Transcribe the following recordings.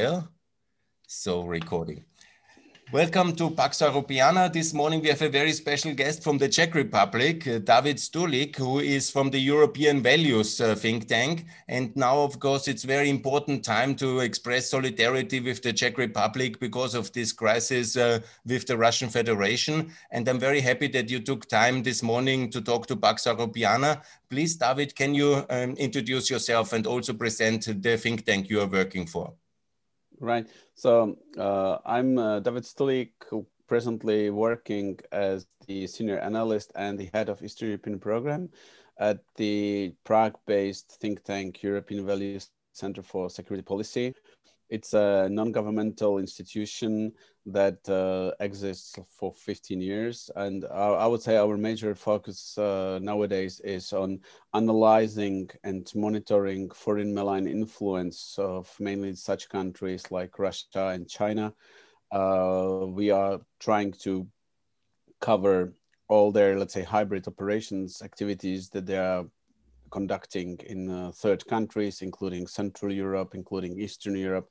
Yeah. So recording. Welcome to Pax Europiana. This morning we have a very special guest from the Czech Republic, uh, David Stulik, who is from the European Values uh, think tank. And now, of course, it's very important time to express solidarity with the Czech Republic because of this crisis uh, with the Russian Federation. And I'm very happy that you took time this morning to talk to Pax Europiana. Please, David, can you um, introduce yourself and also present the think tank you are working for? Right. So uh, I'm uh, David Stulik, presently working as the senior analyst and the head of Eastern European program at the Prague-based think tank European Values Center for Security Policy. It's a non-governmental institution that uh, exists for 15 years. And I, I, would say our major focus uh, nowadays is on analyzing and monitoring foreign malign influence of mainly such countries like Russia and China. Uh, we are trying to cover all their, let's say, hybrid operations activities that they are conducting in uh, third countries, including Central Europe, including Eastern Europe.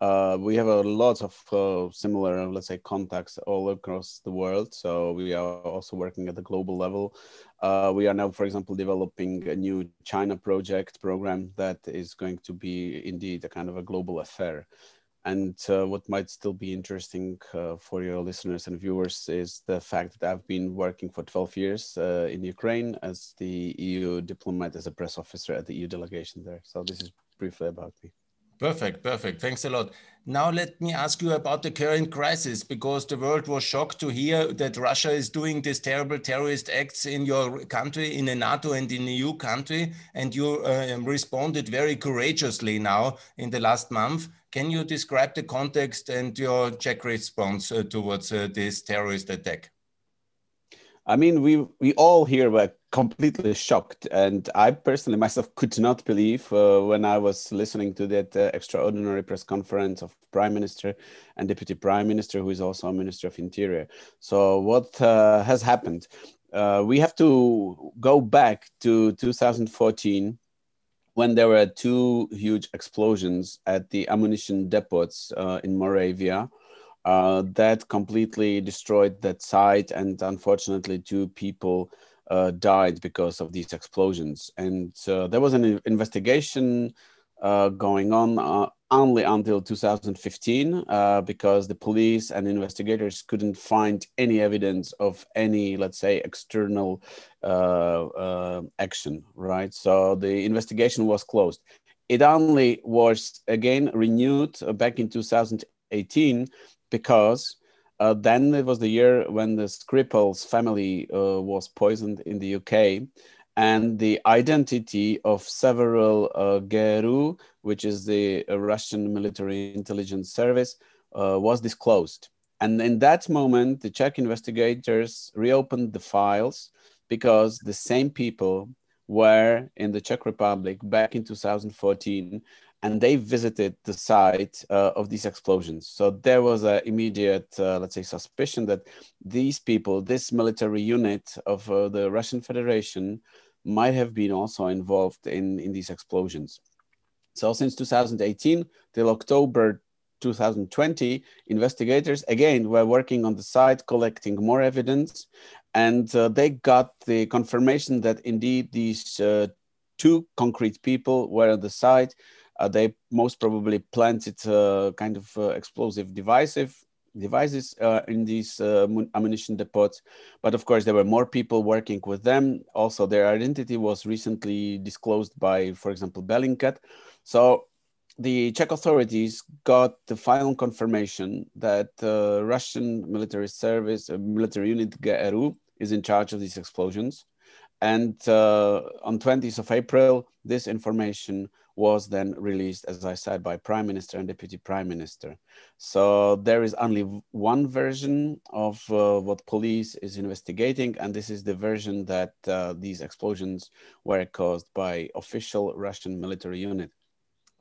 Uh, we have a lot of uh, similar, let's say, contacts all across the world. So we are also working at the global level. Uh, we are now, for example, developing a new China project program that is going to be indeed a kind of a global affair. And uh, what might still be interesting uh, for your listeners and viewers is the fact that I've been working for 12 years uh, in Ukraine as the EU diplomat, as a press officer at the EU delegation there. So this is briefly about me. Perfect, perfect. Thanks a lot. Now let me ask you about the current crisis because the world was shocked to hear that Russia is doing these terrible terrorist acts in your country, in a NATO and in the EU country, and you uh, responded very courageously now in the last month. Can you describe the context and your Czech response uh, towards uh, this terrorist attack? I mean, we we all here were completely shocked, and I personally myself could not believe uh, when I was listening to that uh, extraordinary press conference of Prime Minister and Deputy Prime Minister, who is also a Minister of Interior. So, what uh, has happened? Uh, we have to go back to 2014 when there were two huge explosions at the ammunition depots uh, in Moravia uh, that completely destroyed that site, and unfortunately, two people uh, died because of these explosions. And uh, there was an investigation uh, going on uh, only until 2015 uh, because the police and investigators couldn't find any evidence of any, let's say, external action, right? So the investigation was closed. It only was again renewed back in 2018 because uh, then it was the year when the Skripal's family uh, was poisoned in the UK, and the identity of several uh, GRU, which is the uh, Russian military intelligence service, uh, was disclosed. And in that moment, the Czech investigators reopened the files because the same people were in the Czech Republic back in 2014 and they visited the site uh, of these explosions. So there was an immediate, uh, let's say, suspicion that these people, this military unit of uh, the Russian Federation, might have been also involved in, in these explosions. So since 2018 till October 2020, investigators again were working on the site, collecting more evidence, and uh, they got the confirmation that indeed these uh, two concrete people were at the site uh, they most probably planted uh, kind of uh, explosive devices devices uh, in these uh, ammunition depots. But of course, there were more people working with them. Also, their identity was recently disclosed by, for example, Bellingcat. So the Czech authorities got the final confirmation that uh, Russian military service, military unit GRU, is in charge of these explosions. And on 20th of April, this information was then released, as I said, by Prime Minister and Deputy Prime Minister. So there is only one version of uh, what police is investigating, and this is the version that uh, these explosions were caused by official Russian military unit.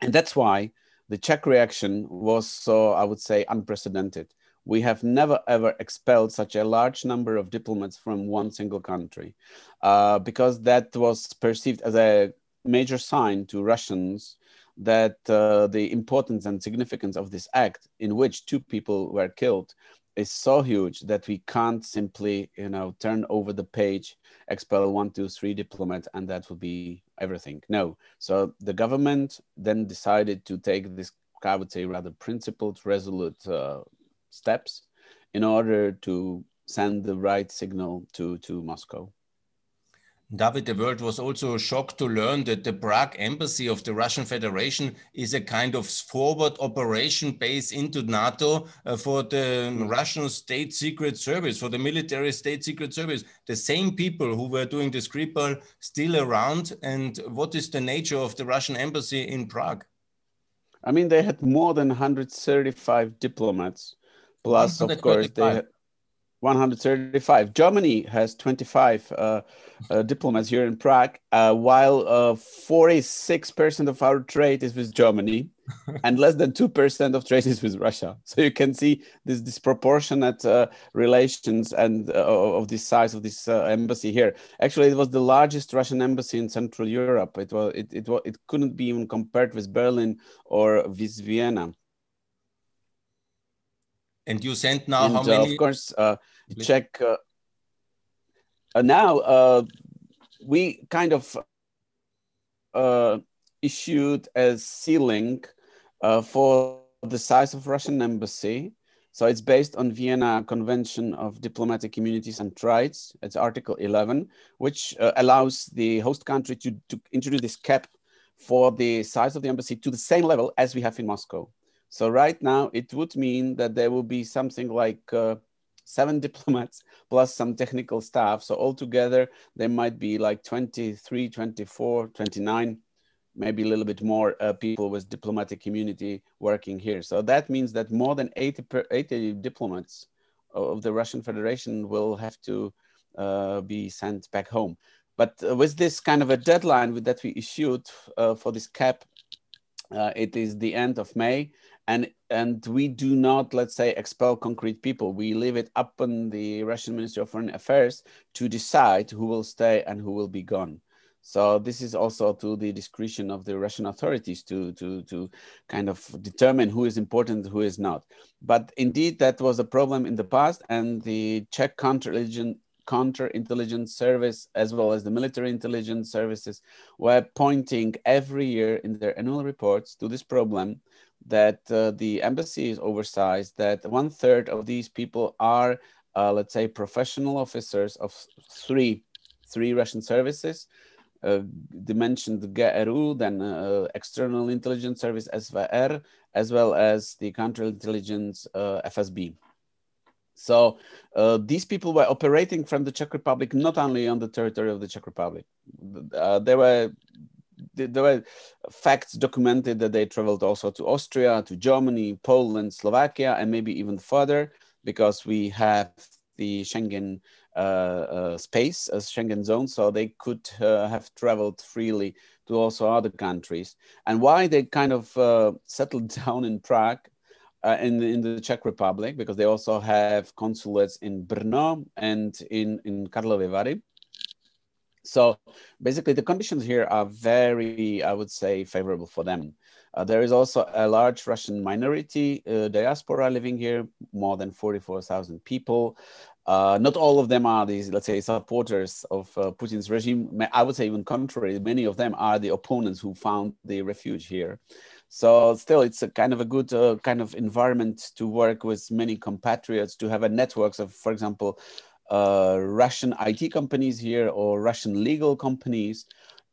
And that's why the Czech reaction was so, I would say, unprecedented. We have never ever expelled such a large number of diplomats from one single country uh, because that was perceived as a major sign to Russians that uh, the importance and significance of this act, in which two people were killed, is so huge that we can't simply, you know, turn over the page, expel one, two, three diplomats, and that will be everything. No. So the government then decided to take this, I would say, rather principled, resolute uh, steps in order to send the right signal to, to Moscow. David, the world was also shocked to learn that the Prague embassy of the Russian Federation is a kind of forward operation base into NATO uh, for the Russian state secret service, for the military state secret service. The same people who were doing the Skripal still around. And what is the nature of the Russian embassy in Prague? I mean, they had more than 135 diplomats. Plus, of course, they had, 135. Germany has 25 uh, uh, diplomats here in Prague, uh, while 46% uh, of our trade is with Germany and less than 2% of trade is with Russia. So you can see this disproportionate uh, relations and uh, of the size of this embassy here. Actually, it was the largest Russian embassy in Central Europe. It, was, it, it, it couldn't be even compared with Berlin or with Vienna. And you sent now and, how many? Of course, uh, check. Uh, uh now uh, we kind of uh, issued a ceiling for the size of Russian embassy. So it's based on Vienna Convention of Diplomatic Communities and Rights. It's Article 11, which allows the host country to, to introduce this cap for the size of the embassy to the same level as we have in Moscow. So right now it would mean that there will be something like uh, seven diplomats plus some technical staff. So altogether there might be like 23, 24, 29, maybe a little bit more uh, people with diplomatic community working here. So that means that more than 80, per, 80 diplomats of the Russian Federation will have to uh, be sent back home. But uh, with this kind of a deadline that we issued uh, for this cap, uh, it is the end of May and and we do not let's say expel concrete people. We leave it up on the russian ministry of foreign affairs to decide who will stay and who will be gone. So this is also to the discretion of the russian authorities to to to kind of determine who is important who is not. But indeed that was a problem in the past and the czech counterintelligence counterintelligence service as well as the military intelligence services were pointing every year in their annual reports to this problem that uh, the embassy is oversized, that one third of these people are, uh, let's say, professional officers of three, three Russian services. Uh, they mentioned GRU, then uh, External Intelligence Service SVR, as well as the Counterintelligence uh, FSB. So uh, these people were operating from the Czech Republic, not only on the territory of the Czech Republic. Uh, they were there were facts documented that they traveled also to Austria, to Germany, Poland, Slovakia, and maybe even further because we have the Schengen uh, uh, space as Schengen zone, so they could uh, have traveled freely to also other countries. And why they kind of uh, settled down in Prague, uh, in, in the Czech Republic, because they also have consulates in Brno and in, in Karlovy Vary. So basically, the conditions here are very, I would say, favorable for them. Uh, there is also a large Russian minority uh, diaspora living here, more than 44,000 people. Uh, not all of them are these, let's say, supporters of uh, Putin's regime. I would say even contrary, many of them are the opponents who found the refuge here. So still, it's a kind of a good uh, kind of environment to work with many compatriots, to have a networks of, for example, uh, Russian IT companies here or Russian legal companies,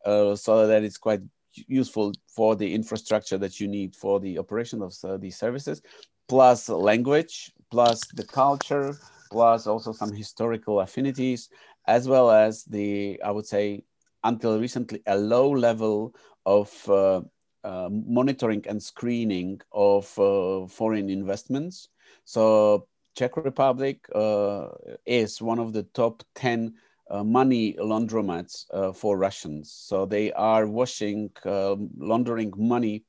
uh, so that it's quite useful for the infrastructure that you need for the operation of uh, these services, plus language, plus the culture, plus also some historical affinities, as well as the, I would say, until recently, a low level of uh, uh, monitoring and screening of uh, foreign investments. So Czech Republic uh, is one of the top 10 uh, money laundromats uh, for Russians. So they are washing, um, laundering money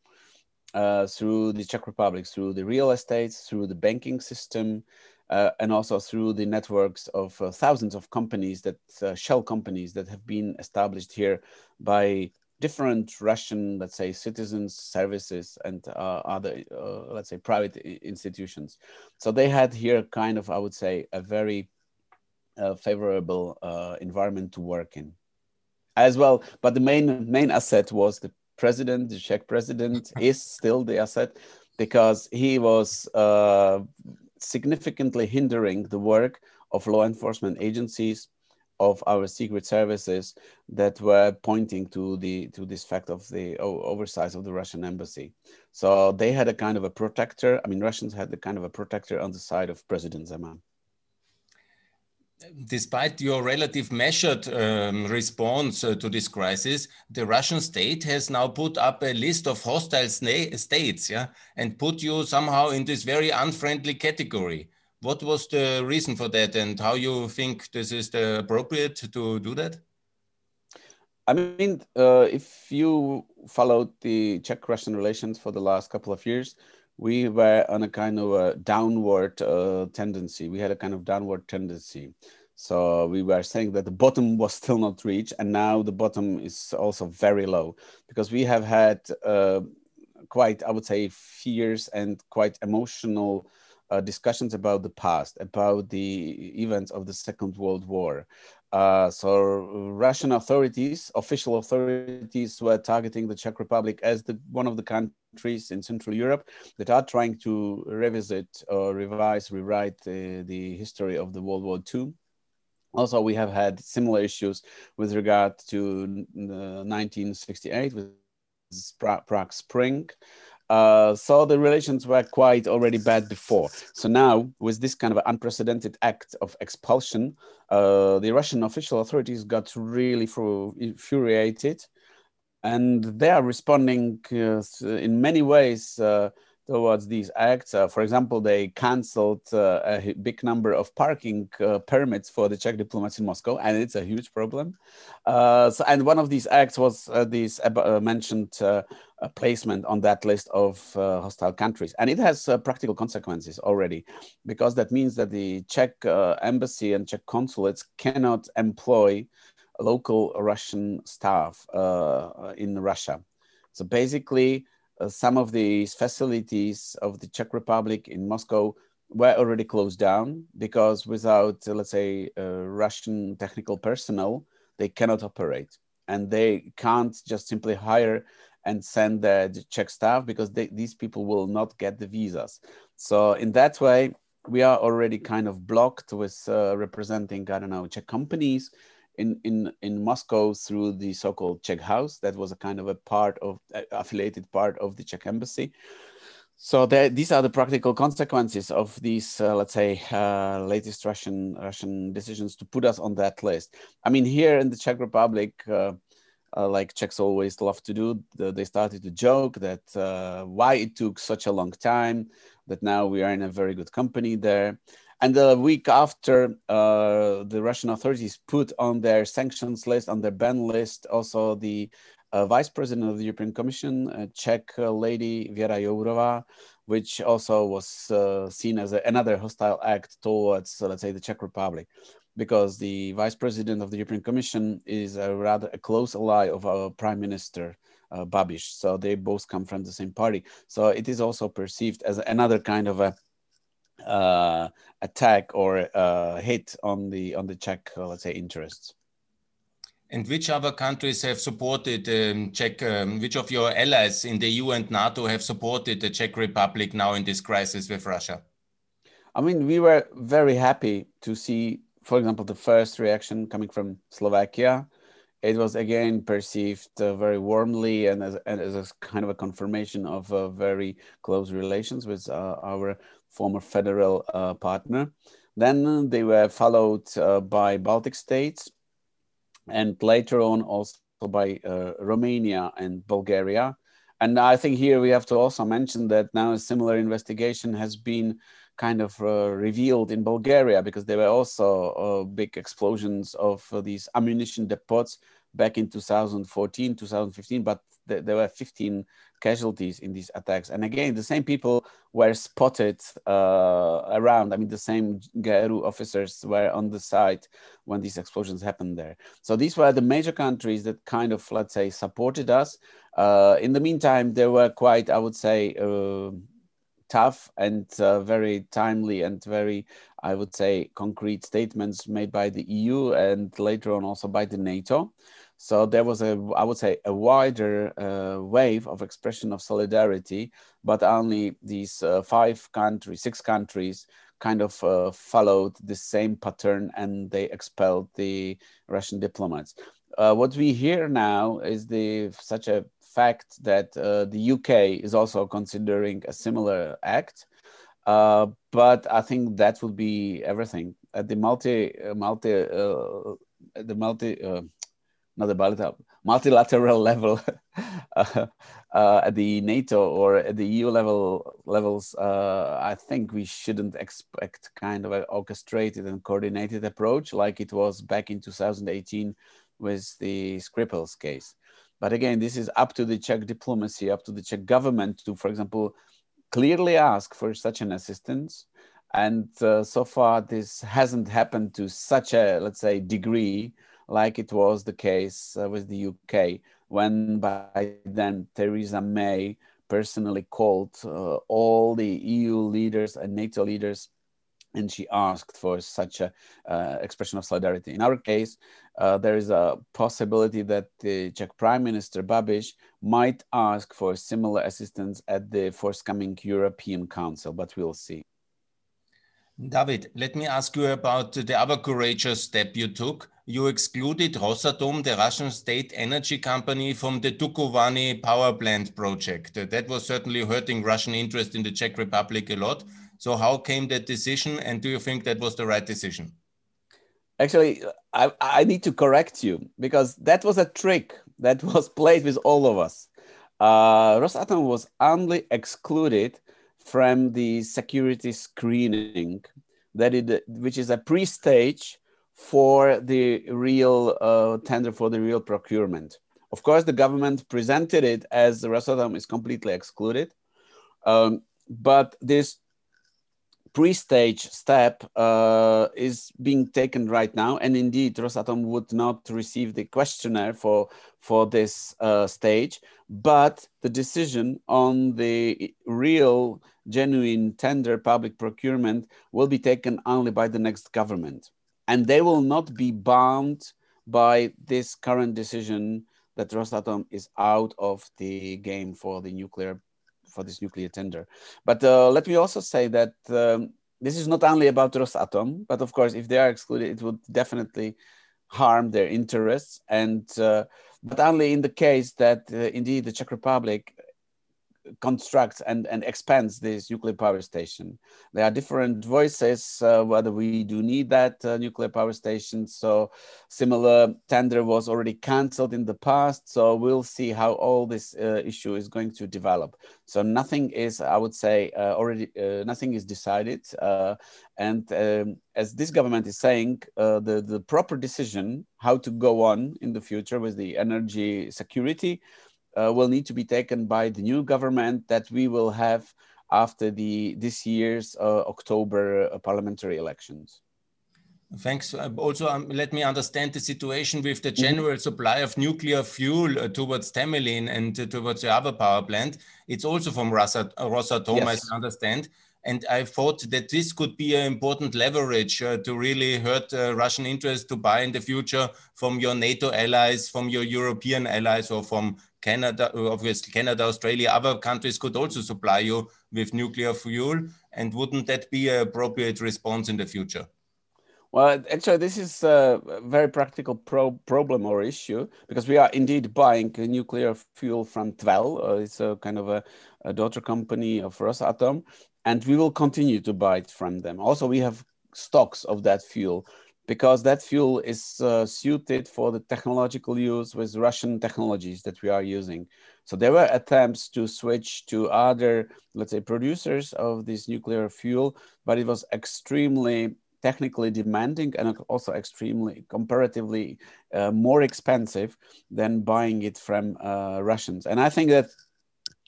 uh, through the Czech Republic, through the real estates, through the banking system, uh, and also through the networks of uh, thousands of companies that shell companies that have been established here by different Russian, let's say, citizens, services, and uh, other, uh, let's say, private institutions. So they had here kind of, I would say, a very uh, favorable uh, environment to work in, as well. But the main main asset was the president. The Czech president is still the asset because he was uh, significantly hindering the work of law enforcement agencies of our secret services that were pointing to the to this fact of the oversight of the Russian embassy. So they had a kind of a protector. I mean, Russians had the kind of a protector on the side of President Zeman. Despite your relative measured um, response uh, to this crisis, the Russian state has now put up a list of hostile states, yeah, and put you somehow in this very unfriendly category. What was the reason for that, and how you think this is the appropriate to do that? I mean, uh, if you followed the Czech-Russian relations for the last couple of years, we were on a kind of a downward uh, tendency. We had a kind of downward tendency. So we were saying that the bottom was still not reached, and now the bottom is also very low because we have had uh, quite, I would say, fierce and quite emotional uh, discussions about the past, about the events of the Second World War. Uh, so Russian authorities, official authorities, were targeting the Czech Republic as the one of the countries in Central Europe that are trying to revisit or revise, rewrite the, the history of the World War II. Also, we have had similar issues with regard to 1968 with Prague Spring. Uh, so the relations were quite already bad before. So now, with this kind of unprecedented act of expulsion, uh, the Russian official authorities got really infuriated, and they are responding uh, in many ways uh, towards these acts. Uh, for example, they cancelled uh, a big number of parking uh, permits for the Czech diplomats in Moscow, and it's a huge problem. Uh, so, and one of these acts was uh, this uh, mentioned placement on that list of hostile countries, and it has practical consequences already, because that means that the Czech embassy and Czech consulates cannot employ local Russian staff in Russia. So basically, some of these facilities of the Czech Republic in Moscow were already closed down because without, uh, let's say, uh, Russian technical personnel, they cannot operate. And they can't just simply hire and send the Czech staff because they, these people will not get the visas. So, in that way, we are already kind of blocked with uh, representing, I don't know, Czech companies in, in, in Moscow through the so-called Czech House. That was a kind of a part of uh, affiliated part of the Czech embassy. So these are the practical consequences of these, uh, let's say, uh, latest Russian Russian decisions to put us on that list. I mean, here in the Czech Republic, uh, uh like Czechs always love to do, they started to joke that uh, why it took such a long time, that now we are in a very good company there. And the week after, uh, the Russian authorities put on their sanctions list, on their ban list, also the uh, vice president of the European Commission, a Czech uh, lady, Věra Jourová, which also was uh, seen as a, another hostile act towards, uh, let's say, the Czech Republic, because the vice president of the European Commission is a rather a close ally of our prime minister, uh, Babiš. So they both come from the same party. So it is also perceived as another kind of a uh, attack or uh, hit on the on the Czech, uh, let's say, interests. And which other countries have supported um, Czech? Um, which of your allies in the EU and NATO have supported the Czech Republic now in this crisis with Russia? I mean, we were very happy to see, for example, the first reaction coming from Slovakia. It was again perceived uh, very warmly and as, and as, a kind of a confirmation of uh, very close relations with uh, our former federal uh, partner. Then they were followed uh, by Baltic states and later on also by uh, Romania and Bulgaria. And I think here we have to also mention that now a similar investigation has been kind of uh, revealed in Bulgaria because there were also uh, big explosions of uh, these ammunition depots back in 2014, 2015, but th there were 15 casualties in these attacks. And again, the same people were spotted uh, around. I mean, the same GRU officers were on the site when these explosions happened there. So these were the major countries that kind of, let's say, supported us. Uh, in the meantime, there were quite, I would say, uh, tough and uh, very timely and very, I would say, concrete statements made by the EU and later on also by the NATO. So there was a, I would say, a wider uh, wave of expression of solidarity, but only these uh, five countries, six countries kind of uh, followed the same pattern and they expelled the Russian diplomats. Uh, what we hear now is the such a fact that uh, the UK is also considering a similar act. Uh, but I think that would be everything. At the multi, multi, the multi not the bilateral, multilateral level uh, uh, at the NATO or at the EU level levels, uh, I think we shouldn't expect kind of an orchestrated and coordinated approach like it was back in 2018 with the Skripal's case. But again, this is up to the Czech diplomacy, up to the Czech government to, for example, clearly ask for such an assistance. And uh, so far, this hasn't happened to such a, let's say, degree like it was the case uh, with the UK, when by then Theresa May personally called uh, all the EU leaders and NATO leaders and she asked for such a uh, expression of solidarity. In our case, uh, there is a possibility that the Czech Prime Minister Babiš might ask for similar assistance at the forthcoming European Council, but we'll see. David, let me ask you about the other courageous step you took you excluded Rosatom, the Russian state energy company, from the Dukovany power plant project. That was certainly hurting Russian interest in the Czech Republic a lot. So, how came that decision, and do you think that was the right decision? Actually, I, I need to correct you because that was a trick that was played with all of us. Uh, Rosatom was only excluded from the security screening that it, which is a pre-stage for the real uh, tender for the real procurement. Of course, the government presented it as Rosatom is completely excluded, um, but this pre-stage step uh, is being taken right now, and indeed, Rosatom would not receive the questionnaire for for this uh, stage, but the decision on the real, genuine tender public procurement will be taken only by the next government. And they will not be bound by this current decision that Rosatom is out of the game for the nuclear for this nuclear tender. But uh, let me also say that um, this is not only about Rosatom, but of course, if they are excluded, it would definitely harm their interests. And uh, but only in the case that uh, indeed the Czech Republic constructs and, and expands this nuclear power station. There are different voices uh, whether we do need that uh, nuclear power station. So similar tender was already cancelled in the past. So we'll see how all this uh, issue is going to develop. So nothing is, I would say, uh, already uh, nothing is decided. And um, as this government is saying, the, the proper decision how to go on in the future with the energy security uh, will need to be taken by the new government that we will have after the this year's uh, October uh, parliamentary elections. Thanks. Uh, also, um, let me understand the situation with the mm-hmm. general supply of nuclear fuel uh, towards Temelin and uh, towards the other power plant. It's also from Rosat Rosatom, yes. I understand. And I thought that this could be an important leverage uh, to really hurt uh, Russian interest to buy in the future from your NATO allies, from your European allies, or from Canada, obviously Canada, Australia, other countries could also supply you with nuclear fuel. And wouldn't that be an appropriate response in the future? Well, actually, this is a very practical pro problem or issue because we are indeed buying nuclear fuel from Tvel. Uh, it's a kind of a, a, daughter company of Rosatom, and we will continue to buy it from them. Also, we have stocks of that fuel because that fuel is uh, suited for the technological use with Russian technologies that we are using. So there were attempts to switch to other, let's say, producers of this nuclear fuel, but it was extremely technically demanding and also extremely comparatively uh, more expensive than buying it from uh, Russians. And I think that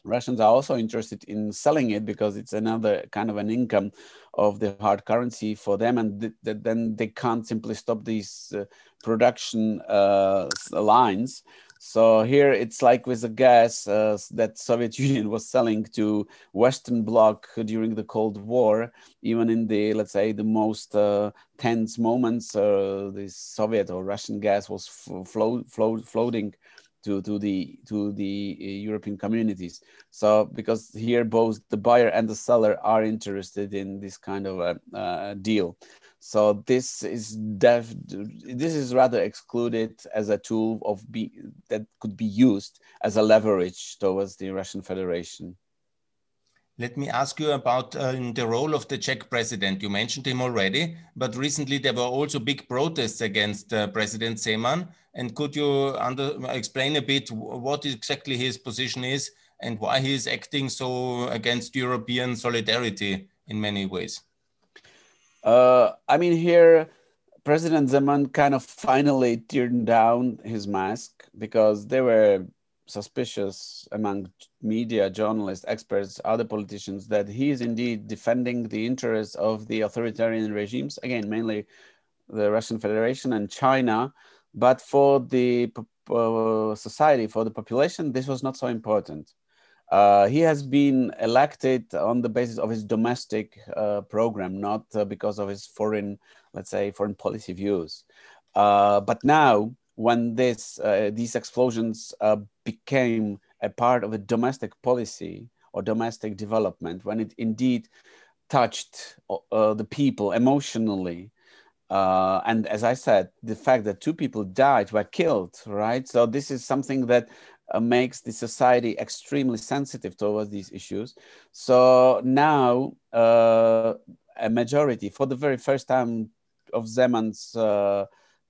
Russians are also interested in selling it because it's another kind of an income of the hard currency for them, and th th then they can't simply stop these uh, production uh, lines. So here it's like with the gas uh, that Soviet Union was selling to Western Bloc during the Cold War, even in the let's say the most uh, tense moments, uh, the Soviet or Russian gas was flow, flow, floating to, to the to the uh, European communities. So because here both the buyer and the seller are interested in this kind of a, a deal. So this is def this is rather excluded as a tool of be that could be used as a leverage towards the Russian Federation. Let me ask you about uh, the role of the Czech president. You mentioned him already, but recently there were also big protests against uh, President Zeman. And could you under, explain a bit what exactly his position is and why he is acting so against European solidarity in many ways? Uh, I mean, here, President Zeman kind of finally turned down his mask because there were suspicious among media, journalists, experts, other politicians that he is indeed defending the interests of the authoritarian regimes, again, mainly the Russian Federation and China. But for the uh, society, for the population, this was not so important. Uh, he has been elected on the basis of his domestic uh, program, not uh, because of his foreign, let's say, foreign policy views. Uh, but now when this uh, these explosions uh, became a part of a domestic policy or domestic development, when it indeed touched uh, the people emotionally, uh, and as I said, the fact that two people died, were killed, right? So this is something that uh, makes the society extremely sensitive towards these issues. So now uh, a majority, for the very first time of Zeman's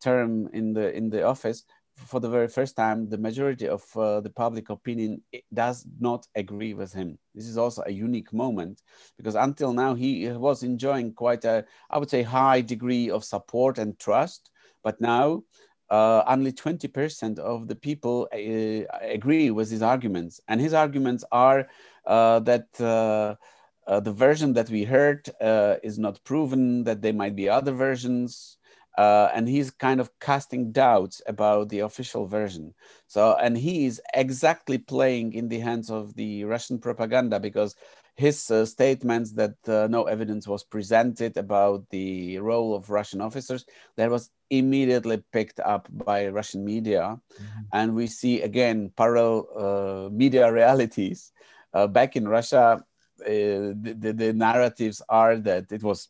term in the in the office, for the very first time, the majority of uh, the public opinion does not agree with him. This is also a unique moment because until now he was enjoying quite a, I would say, high degree of support and trust. But now uh, only 20% of the people uh, agree with his arguments. And his arguments are uh, that uh, uh, the version that we heard is not proven, that there might be other versions uh, and he's kind of casting doubts about the official version. So, and he is exactly playing in the hands of the Russian propaganda because his uh, statements that uh, no evidence was presented about the role of Russian officers, that was immediately picked up by Russian media. Mm-hmm. And we see again parallel uh, media realities. Uh, back in Russia, uh, the, the, the narratives are that it was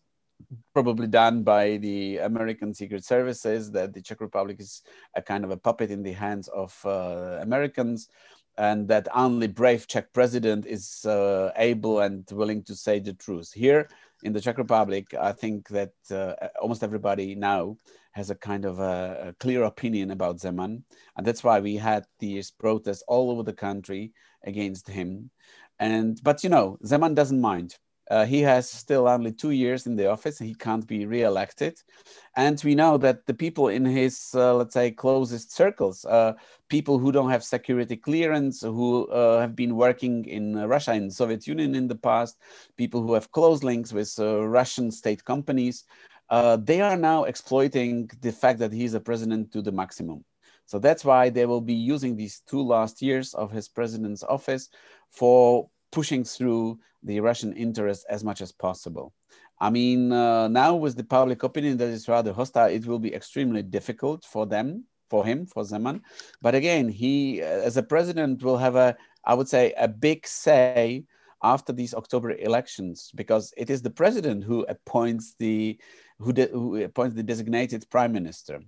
probably done by the American Secret Services, that the Czech Republic is a kind of a puppet in the hands of uh, Americans, and that only brave Czech president is uh, able and willing to say the truth. Here in the Czech Republic, I think that uh, almost everybody now has a kind of a, a, clear opinion about Zeman, and that's why we had these protests all over the country against him. And but you know, Zeman doesn't mind uh, he has still only two years in the office. He can't be re-elected, and we know that the people in his, uh, let's say, closest circles, uh, people who don't have security clearance, who uh, have been working in Russia and Soviet Union in the past, people who have close links with uh, Russian state companies, uh, they are now exploiting the fact that he's a president to the maximum. So that's why they will be using these two last years of his president's office for pushing through the Russian interest as much as possible. I mean, uh, now with the public opinion that is rather hostile, it will be extremely difficult for them, for him, for Zeman. But again, he, as a president, will have a, I would say, a big say after these October elections because it is the president who appoints the who, de, who appoints the designated prime minister.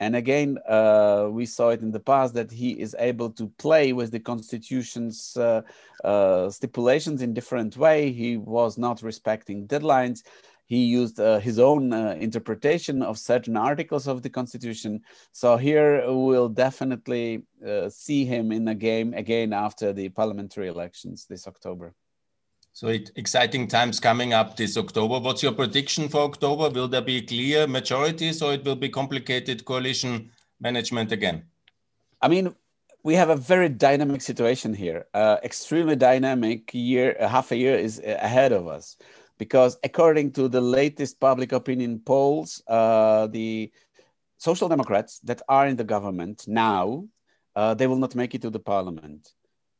And again, uh, we saw it in the past that he is able to play with the constitution's uh, uh, stipulations in different way. He was not respecting deadlines. He used uh, his own uh, interpretation of certain articles of the constitution. So here we'll definitely uh, see him in a game again after the parliamentary elections this October. So exciting times coming up this October. What's your prediction for October? Will there be clear majorities or it will be complicated coalition management again? I mean, we have a very dynamic situation here. Uh, extremely dynamic year, half a year is ahead of us, because according to the latest public opinion polls, uh, the social democrats that are in the government now, uh, they will not make it to the parliament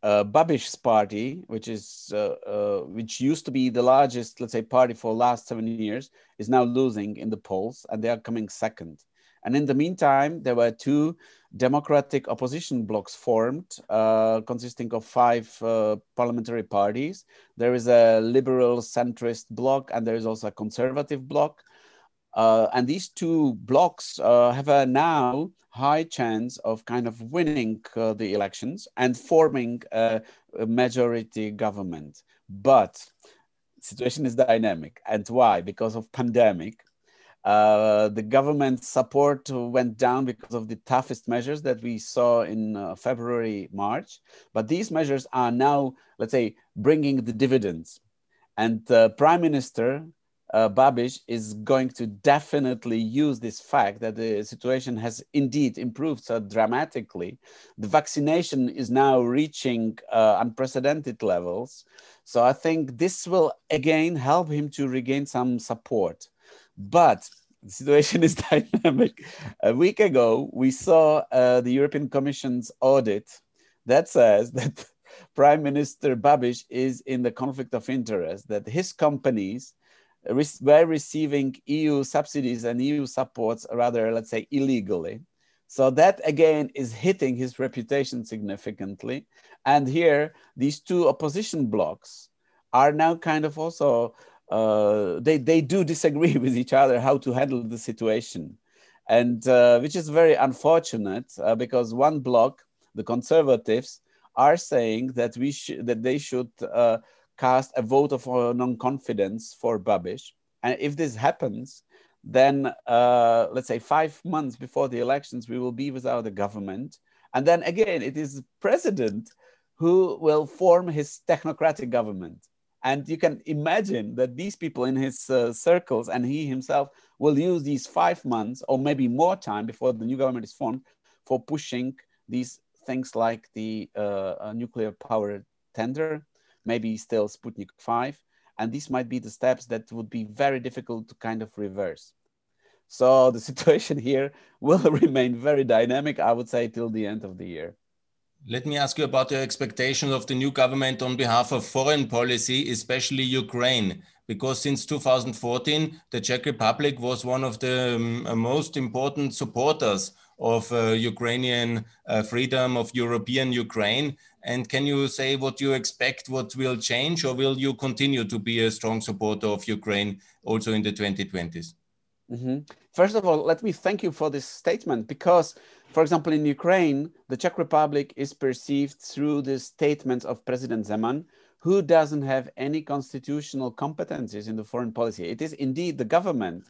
uh, Babiš's party, which is uh, uh, which used to be the largest, let's say, party for the last seven years, is now losing in the polls, and they are coming second. And in the meantime, there were two democratic opposition blocks formed, uh, consisting of five uh, parliamentary parties. There is a liberal centrist bloc, and there is also a conservative bloc. Uh, and these two blocks have a now high chance of kind of winning uh, the elections and forming a, a, majority government. But situation is dynamic. And why? Because of pandemic. Uh, the government support went down because of the toughest measures that we saw in uh, February, March. But these measures are now, let's say, bringing the dividends. And the prime minister uh, Babiš is going to definitely use this fact that the situation has indeed improved so dramatically. The vaccination is now reaching uh, unprecedented levels. So I think this will again help him to regain some support. But the situation is dynamic. A week ago, we saw uh, the European Commission's audit that says that Prime Minister Babiš is in the conflict of interest, that his companies were receiving EU subsidies and EU supports rather, let's say, illegally. So that again is hitting his reputation significantly. And here, these two opposition blocks are now kind of also, uh, they, they do disagree with each other how to handle the situation. And uh, which is very unfortunate uh, because one bloc, the conservatives, are saying that we that they should uh, cast a vote of uh, non-confidence for Babiš. And if this happens, then uh, let's say five months before the elections, we will be without a government. And then again, it is the president who will form his technocratic government. And you can imagine that these people in his uh, circles and he himself will use these five months or maybe more time before the new government is formed for pushing these things like the uh, nuclear power tender maybe still Sputnik 5. And these might be the steps that would be very difficult to kind of reverse. So the situation here will remain very dynamic, I would say, till the end of the year. Let me ask you about your expectations of the new government on behalf of foreign policy, especially Ukraine, because since 2014, the Czech Republic was one of the um, most important supporters of uh, Ukrainian uh, freedom, of European Ukraine. And can you say what you expect, what will change, or will you continue to be a strong supporter of Ukraine also in the 2020s? Mm -hmm. First of all, let me thank you for this statement because, for example, in Ukraine, the Czech Republic is perceived through the statements of President Zeman, who doesn't have any constitutional competencies in the foreign policy. It is indeed the government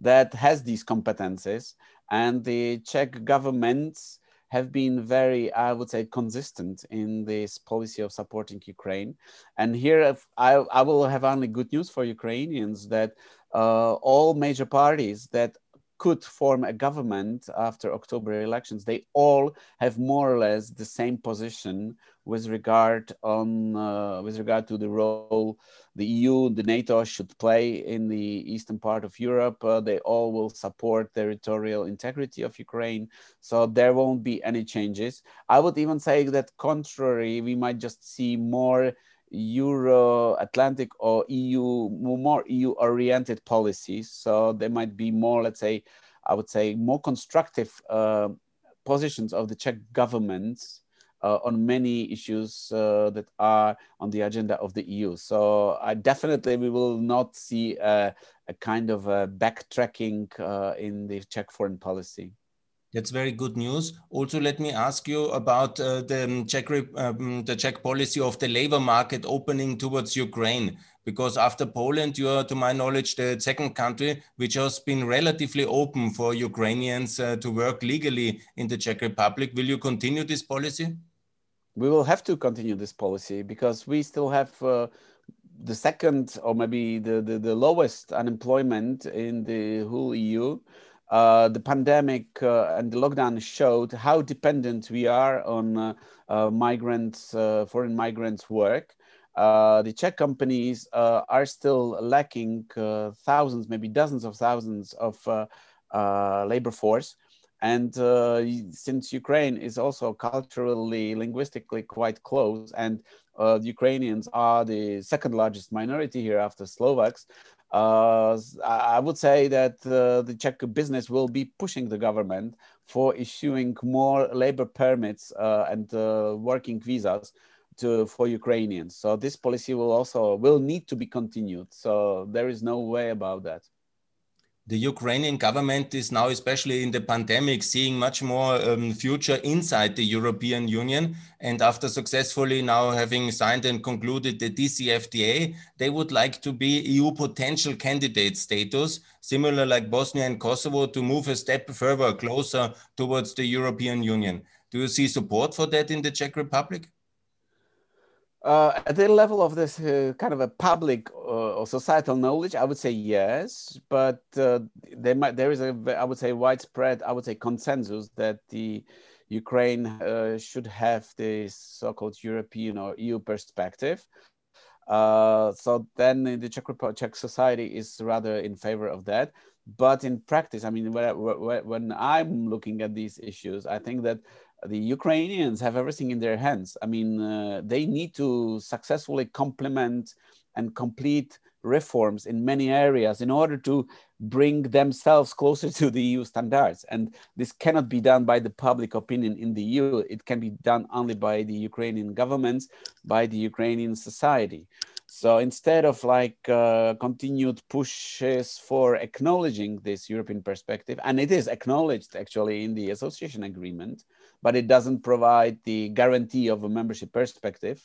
that has these competencies, and the Czech governments have been very, I would say, consistent in this policy of supporting Ukraine. And here I, I will have only good news for Ukrainians that uh, all major parties that could form a government after October elections, they all have more or less the same position with regard on uh, with regard to the role the EU, and the NATO should play in the eastern part of Europe. Uh, they all will support territorial integrity of Ukraine, so there won't be any changes. I would even say that contrary, we might just see more Euro Atlantic or EU, more EU oriented policies. So there might be more, let's say, I would say, more constructive uh, positions of the Czech governments uh, on many issues uh, that are on the agenda of the EU. So I definitely we will not see a, a kind of a backtracking uh, in the Czech foreign policy. That's very good news. Also, let me ask you about uh, the Czech um, the Czech policy of the labor market opening towards Ukraine, because after Poland, you are, to my knowledge, the second country which has been relatively open for Ukrainians uh, to work legally in the Czech Republic. Will you continue this policy? We will have to continue this policy because we still have. Uh, the second or maybe the, the, the, lowest unemployment in the whole EU. Uh, the pandemic uh, and the lockdown showed how dependent we are on uh, uh migrants, uh, foreign migrants' work. Uh, the Czech companies are still lacking thousands, maybe dozens of thousands of labor force. And since Ukraine is also culturally, linguistically quite close, and the Ukrainians are the second largest minority here after Slovaks, I would say that uh, the Czech business will be pushing the government for issuing more labor permits uh, and uh, working visas to, for Ukrainians. So this policy will also will need to be continued. So there is no way about that the Ukrainian government is now, especially in the pandemic, seeing much more um, future inside the European Union. And after successfully now having signed and concluded the DCFTA, they would like to be EU potential candidate status, similar like Bosnia and Kosovo, to move a step further closer towards the European Union. Do you see support for that in the Czech Republic? Uh, at the level of this uh, kind of a public uh, or societal knowledge, I would say yes, but uh, there might there is a I would say widespread I would say consensus that the Ukraine uh, should have this so-called European or EU perspective. Uh, so then the Czech, Czech society is rather in favor of that. But in practice, I mean, when, when I'm looking at these issues, I think that the Ukrainians have everything in their hands. I mean, uh, they need to successfully complement and complete reforms in many areas in order to bring themselves closer to the EU standards. And this cannot be done by the public opinion in the EU. It can be done only by the Ukrainian governments, by the Ukrainian society. So instead of like uh, continued pushes for acknowledging this European perspective, and it is acknowledged actually in the association agreement, but it doesn't provide the guarantee of a membership perspective.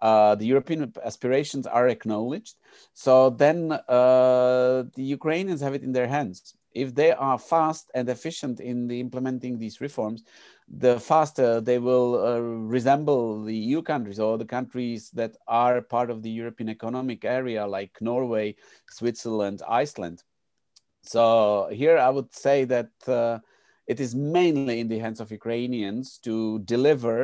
Uh, the European aspirations are acknowledged. So then uh, the Ukrainians have it in their hands. If they are fast and efficient in the implementing these reforms, the faster they will uh, resemble the EU countries or the countries that are part of the European economic area, like Norway, Switzerland, Iceland. So here I would say that uh, it is mainly in the hands of Ukrainians to deliver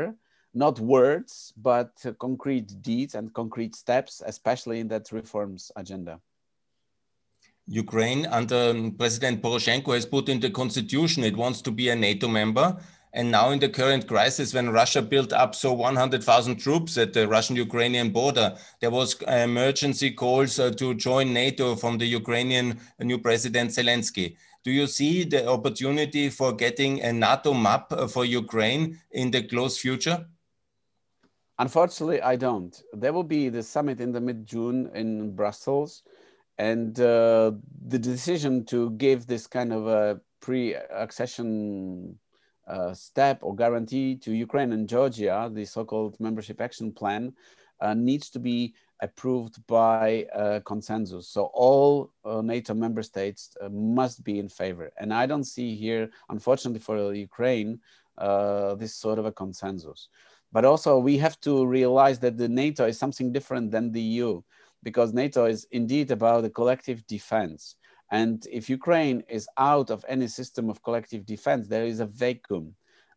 not words, but concrete deeds and concrete steps, especially in that reforms agenda. Ukraine under President Poroshenko has put in the constitution it wants to be a NATO member. And now in the current crisis, when Russia built up so 100,000 troops at the Russian-Ukrainian border, there was emergency calls uh, to join NATO from the Ukrainian new President Zelensky. Do you see the opportunity for getting a NATO map for Ukraine in the close future? Unfortunately, I don't. There will be the summit in the mid June in Brussels, and uh, the decision to give this kind of a pre accession uh, step or guarantee to Ukraine and Georgia, the so called membership action plan, uh, needs to be approved by uh, consensus. So all uh, NATO member states uh, must be in favor. And I don't see here, unfortunately for Ukraine, uh, this sort of a consensus. But also we have to realize that the NATO is something different than the EU because NATO is indeed about a collective defense. And if Ukraine is out of any system of collective defense, there is a vacuum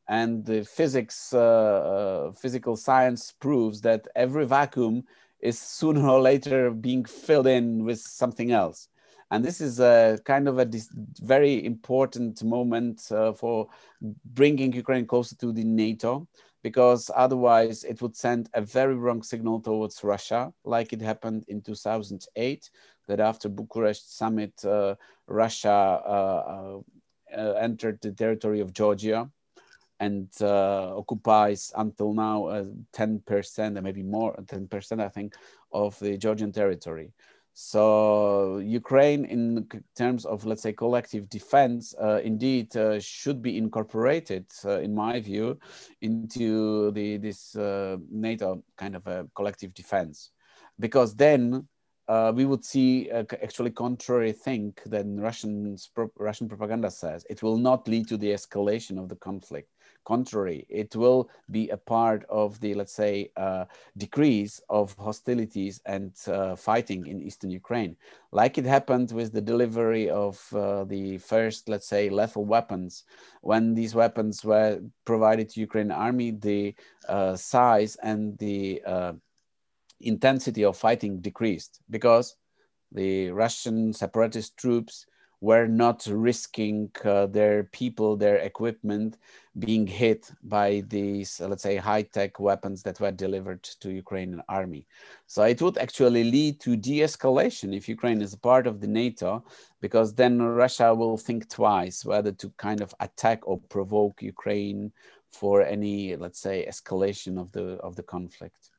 and the physics, uh, uh, physical science proves that every vacuum is sooner or later being filled in with something else. And this is a kind of a very important moment uh, for bringing Ukraine closer to the NATO, because otherwise it would send a very wrong signal towards Russia, like it happened in 2008, that after Bucharest summit, uh, Russia uh, uh, entered the territory of Georgia and uh, occupies until now uh, 10% and maybe more 10% i think of the georgian territory. So ukraine in terms of let's say collective defense uh, indeed uh, should be incorporated uh, in my view into the this uh, nato kind of a collective defense. Because then uh, we would see actually contrary thing than Russian Russian propaganda says. It will not lead to the escalation of the conflict contrary, it will be a part of the, let's say, uh, decrease of hostilities and uh, fighting in eastern Ukraine. Like it happened with the delivery of uh, the first, let's say, lethal weapons. When these weapons were provided to Ukraine army, the uh, size and the uh, intensity of fighting decreased because the Russian separatist troops were not risking uh, their people, their equipment being hit by these, let's say, high-tech weapons that were delivered to Ukrainian army. So it would actually lead to de-escalation if Ukraine is a part of the NATO, because then Russia will think twice whether to kind of attack or provoke Ukraine for any, let's say, escalation of the of the conflict.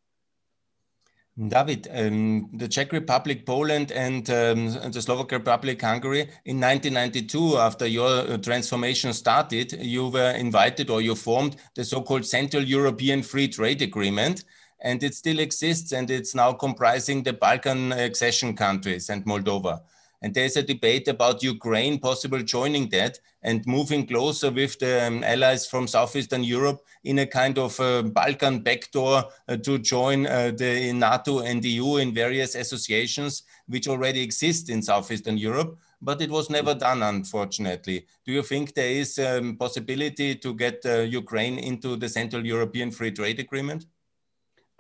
David, um, the Czech Republic, Poland, and um, the Slovak Republic, Hungary, in 1992, after your uh, transformation started, you were invited or you formed the so called Central European Free Trade Agreement. And it still exists, and it's now comprising the Balkan accession countries and Moldova. And there's a debate about Ukraine possible joining that and moving closer with the um, allies from Southeastern Europe in a kind of uh, Balkan backdoor uh, to join uh, the NATO and EU in various associations which already exist in Southeastern Europe. But it was never done, unfortunately. Do you think there is a um, possibility to get uh, Ukraine into the Central European Free Trade Agreement?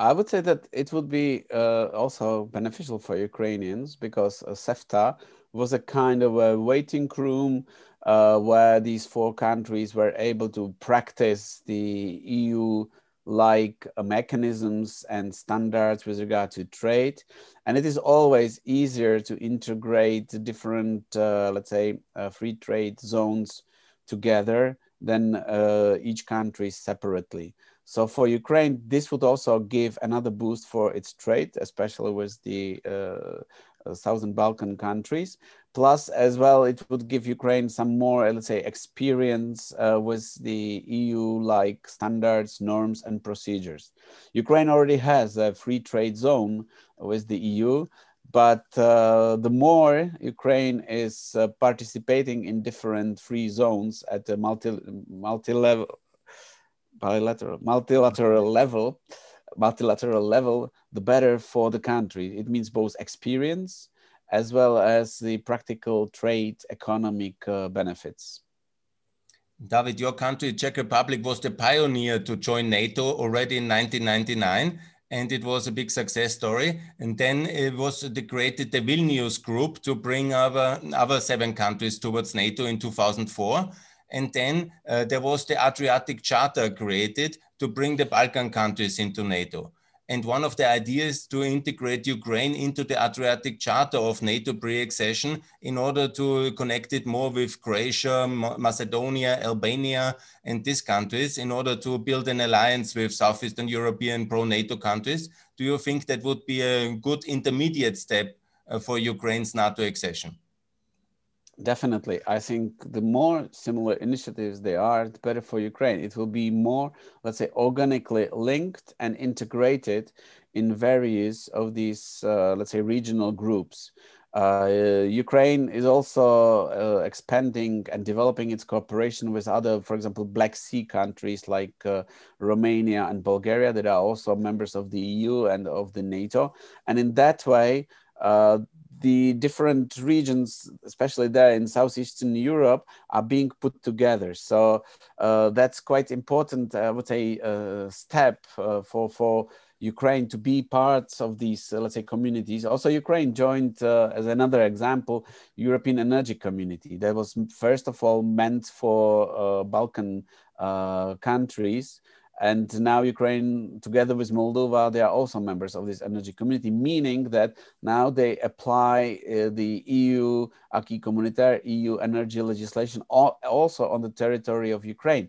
I would say that it would be uh, also beneficial for Ukrainians because uh, CEFTA was a kind of a waiting room uh, where these four countries were able to practice the EU like uh, mechanisms and standards with regard to trade. And it is always easier to integrate different, uh, let's say, uh, free trade zones together than each country separately. So for Ukraine, this would also give another boost for its trade, especially with the uh, uh, Southern Balkan countries. Plus, as well, it would give Ukraine some more, let's say, experience uh, with the EU-like standards, norms, and procedures. Ukraine already has a free trade zone with the EU, but uh, the more Ukraine is uh, participating in different free zones at a multi multi level bilateral, multilateral level, multilateral level, the better for the country. It means both experience as well as the practical trade economic uh, benefits. David, your country, Czech Republic, was the pioneer to join NATO already in 1999, and it was a big success story. And then it was the created the Vilnius Group to bring other, other seven countries towards NATO in 2004. And then uh, there was the Adriatic Charter created to bring the Balkan countries into NATO. And one of the ideas to integrate Ukraine into the Adriatic Charter of NATO pre-accession in order to connect it more with Croatia, Macedonia, Albania, and these countries in order to build an alliance with Southeastern European pro-NATO countries. Do you think that would be a good intermediate step uh, for Ukraine's NATO accession? Definitely. I think the more similar initiatives they are, the better for Ukraine. It will be more, let's say, organically linked and integrated in various of these, uh, let's say, regional groups. Uh, Ukraine is also uh, expanding and developing its cooperation with other, for example, Black Sea countries like uh, Romania and Bulgaria that are also members of the EU and of the NATO. And in that way, uh, the different regions, especially there in southeastern Europe, are being put together. So uh, that's quite important, I would say, uh, step uh, for for Ukraine to be part of these, uh, let's say, communities. Also, Ukraine joined, uh, as another example, European Energy Community. That was first of all meant for uh, Balkan countries and now Ukraine, together with Moldova, they are also members of this energy community, meaning that now they apply uh, the EU acquis communautaire, EU energy legislation, also on the territory of Ukraine.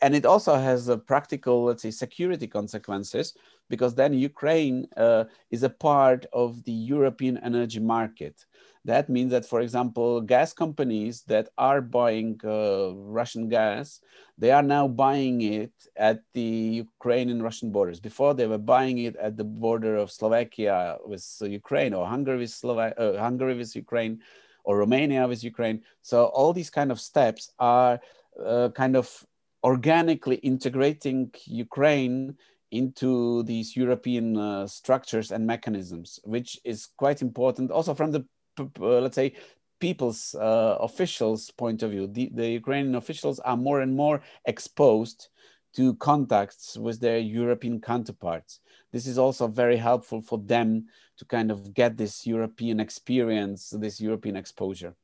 And it also has a practical, let's say, security consequences, because then Ukraine uh, is a part of the European energy market. That means that, for example, gas companies that are buying uh, Russian gas, they are now buying it at the Ukrainian Russian borders. Before they were buying it at the border of Slovakia with Ukraine or Hungary with, Slova- uh, Hungary with Ukraine or Romania with Ukraine. So all these kind of steps are uh, kind of organically integrating Ukraine into these European uh, structures and mechanisms, which is quite important also from the, let's say, people's uh, officials' point of view. The, the Ukrainian officials are more and more exposed to contacts with their European counterparts. This is also very helpful for them to kind of get this European experience, this European exposure.